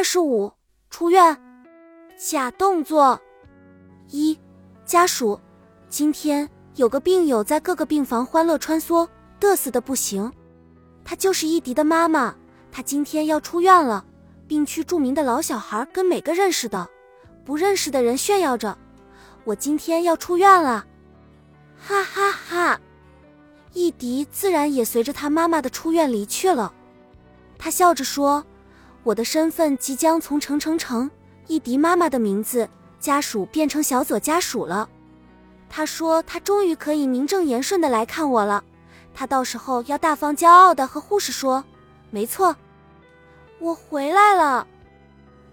二十五，出院。假动作一，家属，今天有个病友在各个病房欢乐穿梭，嘚瑟的不行。她就是伊迪的妈妈，她今天要出院了。病区著名的老小孩跟每个认识的、不认识的人炫耀着：“我今天要出院了！”哈哈哈。伊迪自然也随着他妈妈的出院离去了。他笑着说：“我的身份即将从程程程一迪妈妈的名字家属变成小左家属了。”他说：“他终于可以名正言顺的来看我了。他到时候要大方骄傲的和护士说：‘没错，我回来了，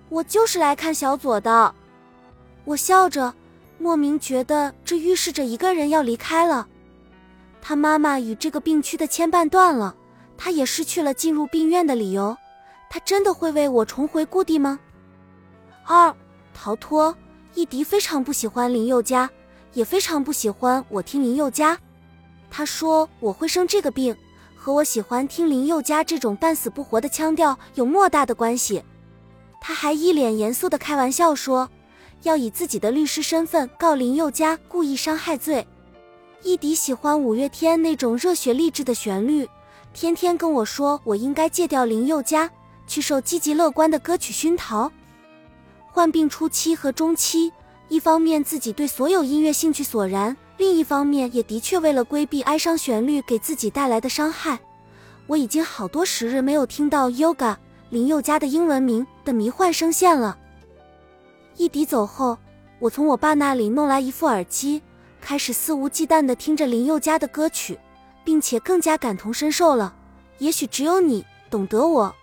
我就是来看小左的。’”我笑着，莫名觉得这预示着一个人要离开了。他妈妈与这个病区的牵绊断了，他也失去了进入病院的理由。他真的会为我重回故地吗？二逃脱。易迪非常不喜欢林宥嘉，也非常不喜欢我听林宥嘉。他说我会生这个病，和我喜欢听林宥嘉这种半死不活的腔调有莫大的关系。他还一脸严肃的开玩笑说，要以自己的律师身份告林宥嘉故意伤害罪。易迪喜欢五月天那种热血励志的旋律，天天跟我说我应该戒掉林宥嘉，去受积极乐观的歌曲熏陶。患病初期和中期，一方面自己对所有音乐兴趣索然，另一方面也的确为了规避哀伤旋律给自己带来的伤害。我已经好多时日没有听到 Yoga 林宥嘉的英文名的迷幻声线了。一迪走后，我从我爸那里弄来一副耳机。开始肆无忌惮地听着林宥嘉的歌曲，并且更加感同身受了。也许只有你懂得我，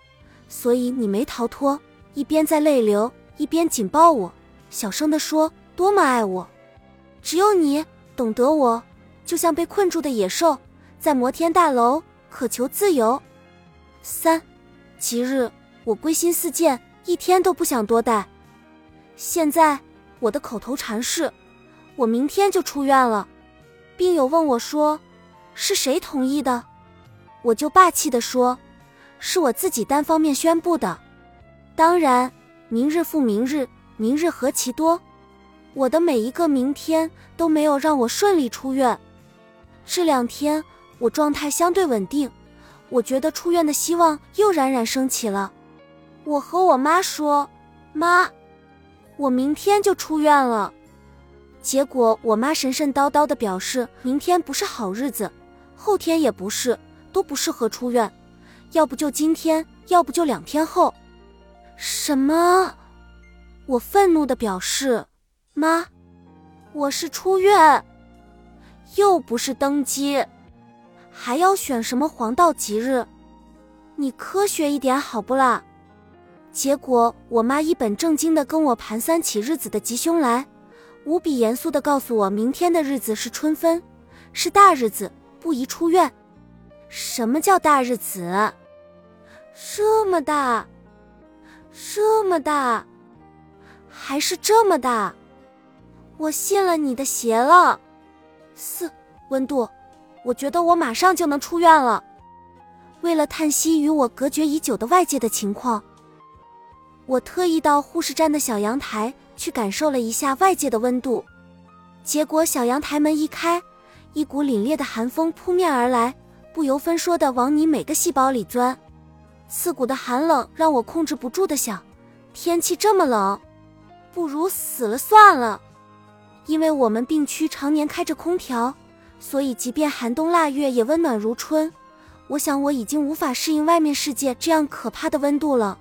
所以你没逃脱。一边在泪流，一边紧抱我，小声地说：“多么爱我！”只有你懂得我，就像被困住的野兽，在摩天大楼渴求自由。三，吉日，我归心似箭，一天都不想多待。现在我的口头禅是。我明天就出院了，病友问我说：“是谁同意的？”我就霸气的说：“是我自己单方面宣布的。”当然，明日复明日，明日何其多，我的每一个明天都没有让我顺利出院。这两天我状态相对稳定，我觉得出院的希望又冉冉升起了。我和我妈说：“妈，我明天就出院了。”结果我妈神神叨叨的表示，明天不是好日子，后天也不是，都不适合出院，要不就今天，要不就两天后。什么？我愤怒的表示，妈，我是出院，又不是登基，还要选什么黄道吉日？你科学一点好不啦？结果我妈一本正经的跟我盘算起日子的吉凶来。无比严肃地告诉我，明天的日子是春分，是大日子，不宜出院。什么叫大日子？这么大，这么大，还是这么大？我信了你的邪了。四温度，我觉得我马上就能出院了。为了叹息与我隔绝已久的外界的情况，我特意到护士站的小阳台。去感受了一下外界的温度，结果小阳台门一开，一股凛冽的寒风扑面而来，不由分说的往你每个细胞里钻。刺骨的寒冷让我控制不住的想：天气这么冷，不如死了算了。因为我们病区常年开着空调，所以即便寒冬腊月也温暖如春。我想我已经无法适应外面世界这样可怕的温度了。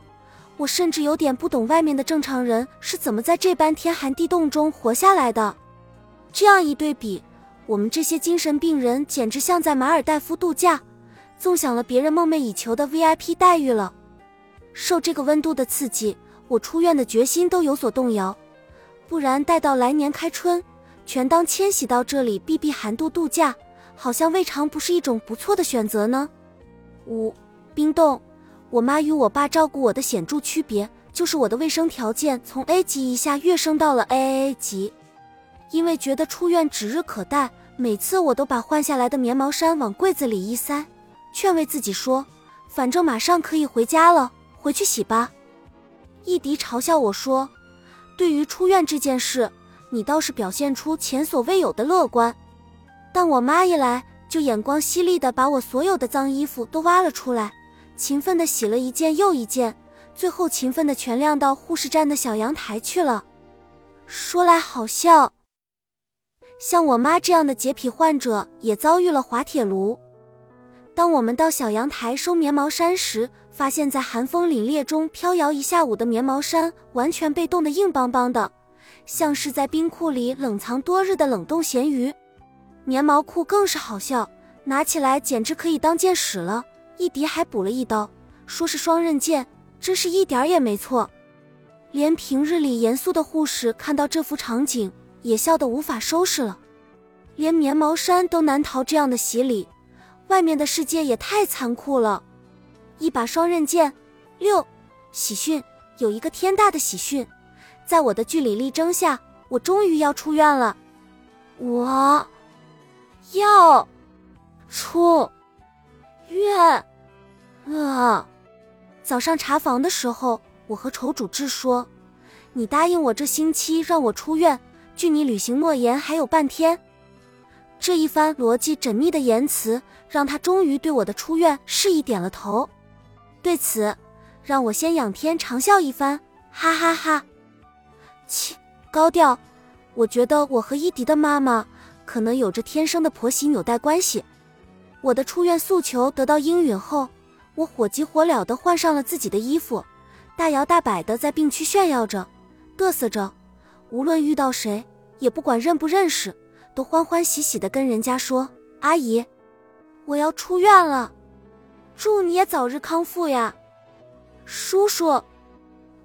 我甚至有点不懂外面的正常人是怎么在这般天寒地冻中活下来的。这样一对比，我们这些精神病人简直像在马尔代夫度假，纵享了别人梦寐以求的 VIP 待遇了。受这个温度的刺激，我出院的决心都有所动摇。不然待到来年开春，全当迁徙到这里避避寒度度假，好像未尝不是一种不错的选择呢。五冰冻。我妈与我爸照顾我的显著区别，就是我的卫生条件从 A 级一下跃升到了 AAA 级。因为觉得出院指日可待，每次我都把换下来的棉毛衫往柜子里一塞，劝慰自己说：“反正马上可以回家了，回去洗吧。”易迪嘲笑我说：“对于出院这件事，你倒是表现出前所未有的乐观。”但我妈一来，就眼光犀利的把我所有的脏衣服都挖了出来，勤奋的洗了一件又一件，最后勤奋的全晾到护士站的小阳台去了。说来好笑，像我妈这样的洁癖患者也遭遇了滑铁卢。当我们到小阳台收棉毛衫时，发现在寒风凛冽中飘摇一下午的棉毛衫完全被冻得硬邦邦的，像是在冰库里冷藏多日的冷冻咸鱼。棉毛裤更是好笑，拿起来简直可以当剑使了。一迪还补了一刀，说是双刃剑，真是一点儿也没错。连平日里严肃的护士看到这幅场景，也笑得无法收拾了。连棉毛衫都难逃这样的洗礼，外面的世界也太残酷了。一把双刃剑，六喜讯，有一个天大的喜讯，在我的据理力争下，我终于要出院了。我。要出院啊！早上查房的时候，我和仇主治说：“你答应我这星期让我出院，距你履行诺言还有半天。”这一番逻辑缜密的言辞，让他终于对我的出院示意点了头。对此，让我先仰天长笑一番，哈哈哈！切，高调。我觉得我和伊迪的妈妈。可能有着天生的婆媳纽带关系。我的出院诉求得到应允后，我火急火燎地换上了自己的衣服，大摇大摆地在病区炫耀着、嘚瑟着。无论遇到谁，也不管认不认识，都欢欢喜喜地跟人家说：“阿姨，我要出院了，祝你也早日康复呀！”叔叔，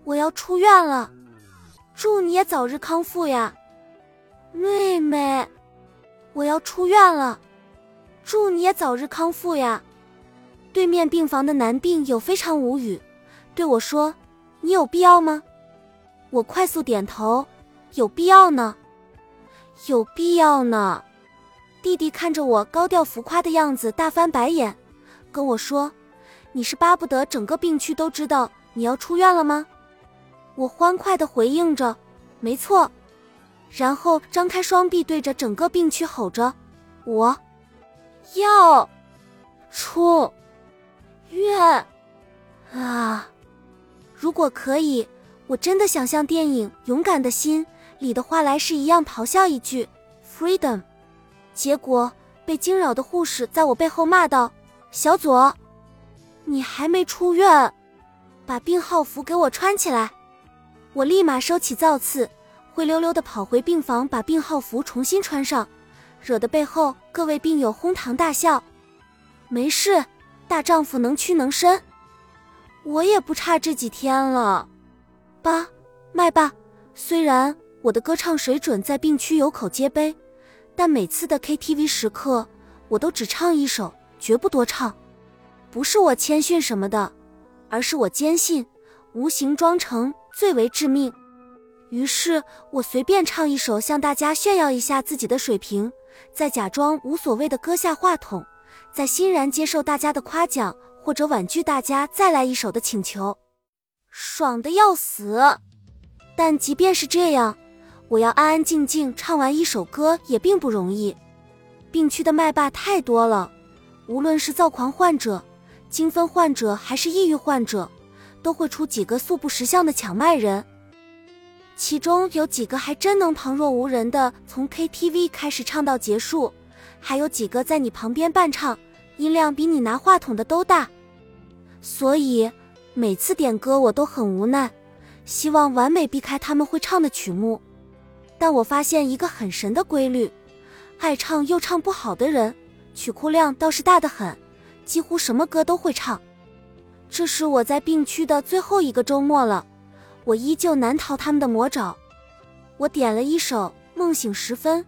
我要出院了，祝你也早日康复呀！妹妹。我要出院了，祝你也早日康复呀！对面病房的男病友非常无语，对我说：“你有必要吗？”我快速点头：“有必要呢，有必要呢。”弟弟看着我高调浮夸的样子，大翻白眼，跟我说：“你是巴不得整个病区都知道你要出院了吗？”我欢快的回应着：“没错。”然后张开双臂，对着整个病区吼着：“我要出院啊！如果可以，我真的想像电影《勇敢的心》里的华莱士一样咆哮一句 ‘freedom’。结果被惊扰的护士在我背后骂道：‘小左，你还没出院，把病号服给我穿起来！’我立马收起造次。”灰溜溜的跑回病房，把病号服重新穿上，惹得背后各位病友哄堂大笑。没事，大丈夫能屈能伸，我也不差这几天了。吧，卖吧。虽然我的歌唱水准在病区有口皆碑，但每次的 KTV 时刻，我都只唱一首，绝不多唱。不是我谦逊什么的，而是我坚信，无形装成最为致命。于是我随便唱一首，向大家炫耀一下自己的水平，再假装无所谓的搁下话筒，再欣然接受大家的夸奖，或者婉拒大家再来一首的请求，爽的要死。但即便是这样，我要安安静静唱完一首歌也并不容易。病区的麦霸太多了，无论是躁狂患者、精分患者，还是抑郁患者，都会出几个素不识相的抢麦人。其中有几个还真能旁若无人的从 KTV 开始唱到结束，还有几个在你旁边伴唱，音量比你拿话筒的都大。所以每次点歌我都很无奈，希望完美避开他们会唱的曲目。但我发现一个很神的规律：爱唱又唱不好的人，曲库量倒是大得很，几乎什么歌都会唱。这是我在病区的最后一个周末了。我依旧难逃他们的魔爪。我点了一首《梦醒时分》，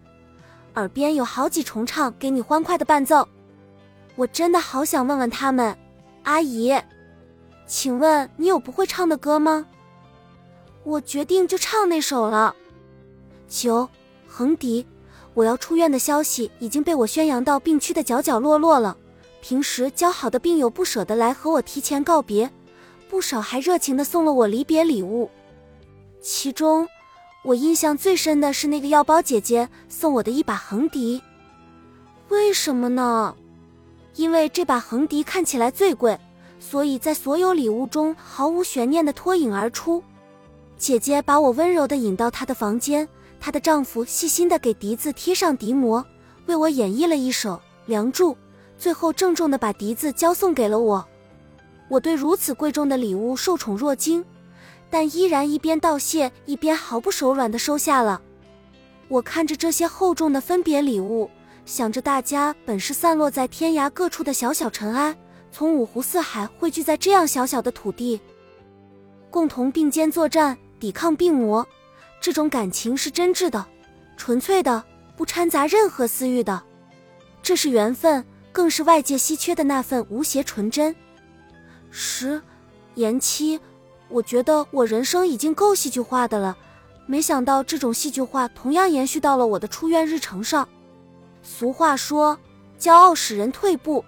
耳边有好几重唱，给你欢快的伴奏。我真的好想问问他们，阿姨，请问你有不会唱的歌吗？我决定就唱那首了。九横笛，我要出院的消息已经被我宣扬到病区的角角落落了。平时交好的病友不舍得来和我提前告别。不少还热情的送了我离别礼物。其中，我印象最深的是那个药包姐姐送我的一把横笛。为什么呢？因为这把横笛看起来最贵，所以在所有礼物中毫无悬念的脱颖而出。姐姐把我温柔的引到她的房间，她的丈夫细心的给笛子贴上笛膜，为我演绎了一首《梁祝》，最后郑重的把笛子交送给了我。我对如此贵重的礼物受宠若惊，但依然一边道谢一边毫不手软的收下了。我看着这些厚重的分别礼物，想着大家本是散落在天涯各处的小小尘埃，从五湖四海汇聚在这样小小的土地，共同并肩作战，抵抗病魔。这种感情是真挚的、纯粹的，不掺杂任何私欲的。这是缘分，更是外界稀缺的那份无邪纯真。十，延期。我觉得我人生已经够戏剧化的了，没想到这种戏剧化同样延续到了我的出院日程上。俗话说，骄傲使人退步。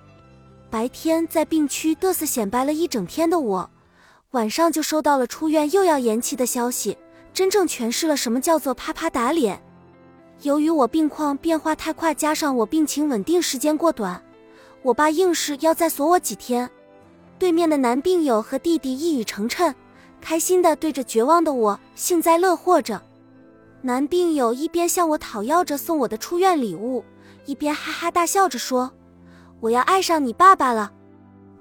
白天在病区嘚瑟显摆了一整天的我，晚上就收到了出院又要延期的消息，真正诠释了什么叫做啪啪打脸。由于我病况变化太快，加上我病情稳定时间过短，我爸硬是要再锁我几天。对面的男病友和弟弟一语成谶，开心的对着绝望的我幸灾乐祸着。男病友一边向我讨要着送我的出院礼物，一边哈哈大笑着说：“我要爱上你爸爸了。”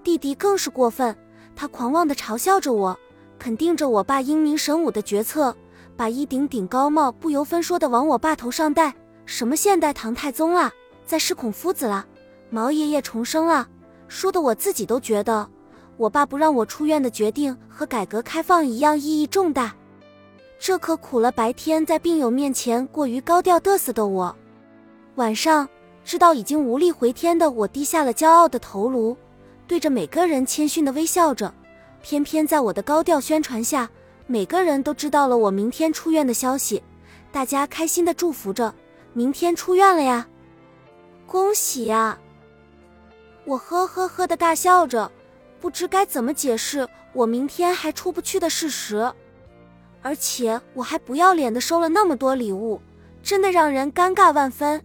弟弟更是过分，他狂妄的嘲笑着我，肯定着我爸英明神武的决策，把一顶顶高帽不由分说的往我爸头上戴。什么现代唐太宗啦，再世孔夫子啦，毛爷爷重生了，说的我自己都觉得。我爸不让我出院的决定和改革开放一样意义重大，这可苦了白天在病友面前过于高调嘚瑟的我。晚上知道已经无力回天的我低下了骄傲的头颅，对着每个人谦逊的微笑着。偏偏在我的高调宣传下，每个人都知道了我明天出院的消息，大家开心的祝福着：明天出院了呀，恭喜呀！我呵呵呵的大笑着。不知该怎么解释我明天还出不去的事实，而且我还不要脸的收了那么多礼物，真的让人尴尬万分。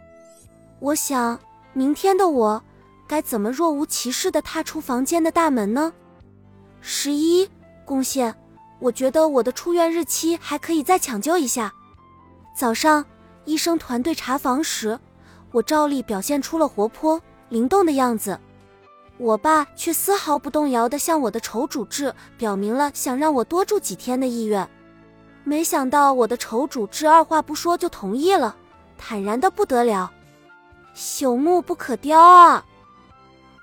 我想明天的我该怎么若无其事的踏出房间的大门呢？十一贡献，我觉得我的出院日期还可以再抢救一下。早上医生团队查房时，我照例表现出了活泼灵动的样子。我爸却丝毫不动摇地向我的筹主治表明了想让我多住几天的意愿，没想到我的筹主治二话不说就同意了，坦然的不得了，朽木不可雕啊！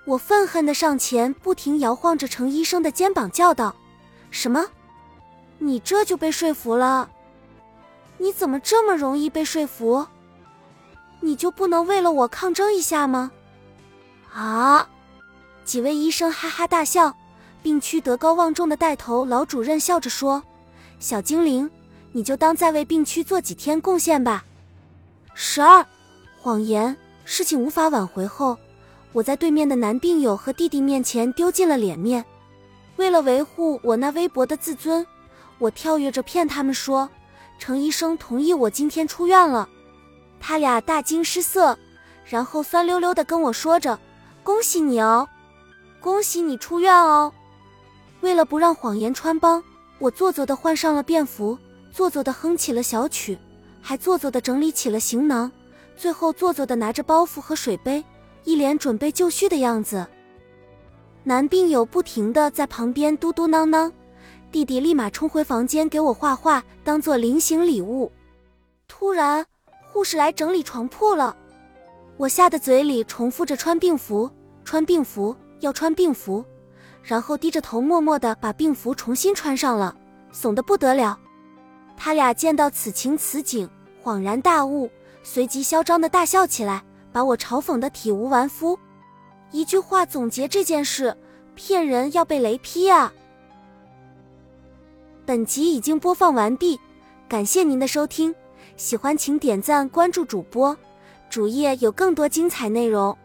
我愤恨的上前，不停摇晃着程医生的肩膀，叫道：“什么？你这就被说服了？你怎么这么容易被说服？你就不能为了我抗争一下吗？啊！”几位医生哈哈大笑，病区德高望重的带头老主任笑着说：“小精灵，你就当再为病区做几天贡献吧。”十二，谎言，事情无法挽回后，我在对面的男病友和弟弟面前丢尽了脸面。为了维护我那微薄的自尊，我跳跃着骗他们说：“程医生同意我今天出院了。”他俩大惊失色，然后酸溜溜的跟我说着：“恭喜你哦。”恭喜你出院哦！为了不让谎言穿帮，我做作的换上了便服，做作的哼起了小曲，还做作的整理起了行囊，最后做作的拿着包袱和水杯，一脸准备就绪的样子。男病友不停的在旁边嘟嘟囔囔，弟弟立马冲回房间给我画画，当做临行礼物。突然，护士来整理床铺了，我吓得嘴里重复着穿病服，穿病服。要穿病服，然后低着头默默的把病服重新穿上了，怂得不得了。他俩见到此情此景，恍然大悟，随即嚣张的大笑起来，把我嘲讽的体无完肤。一句话总结这件事：骗人要被雷劈啊！本集已经播放完毕，感谢您的收听，喜欢请点赞关注主播，主页有更多精彩内容。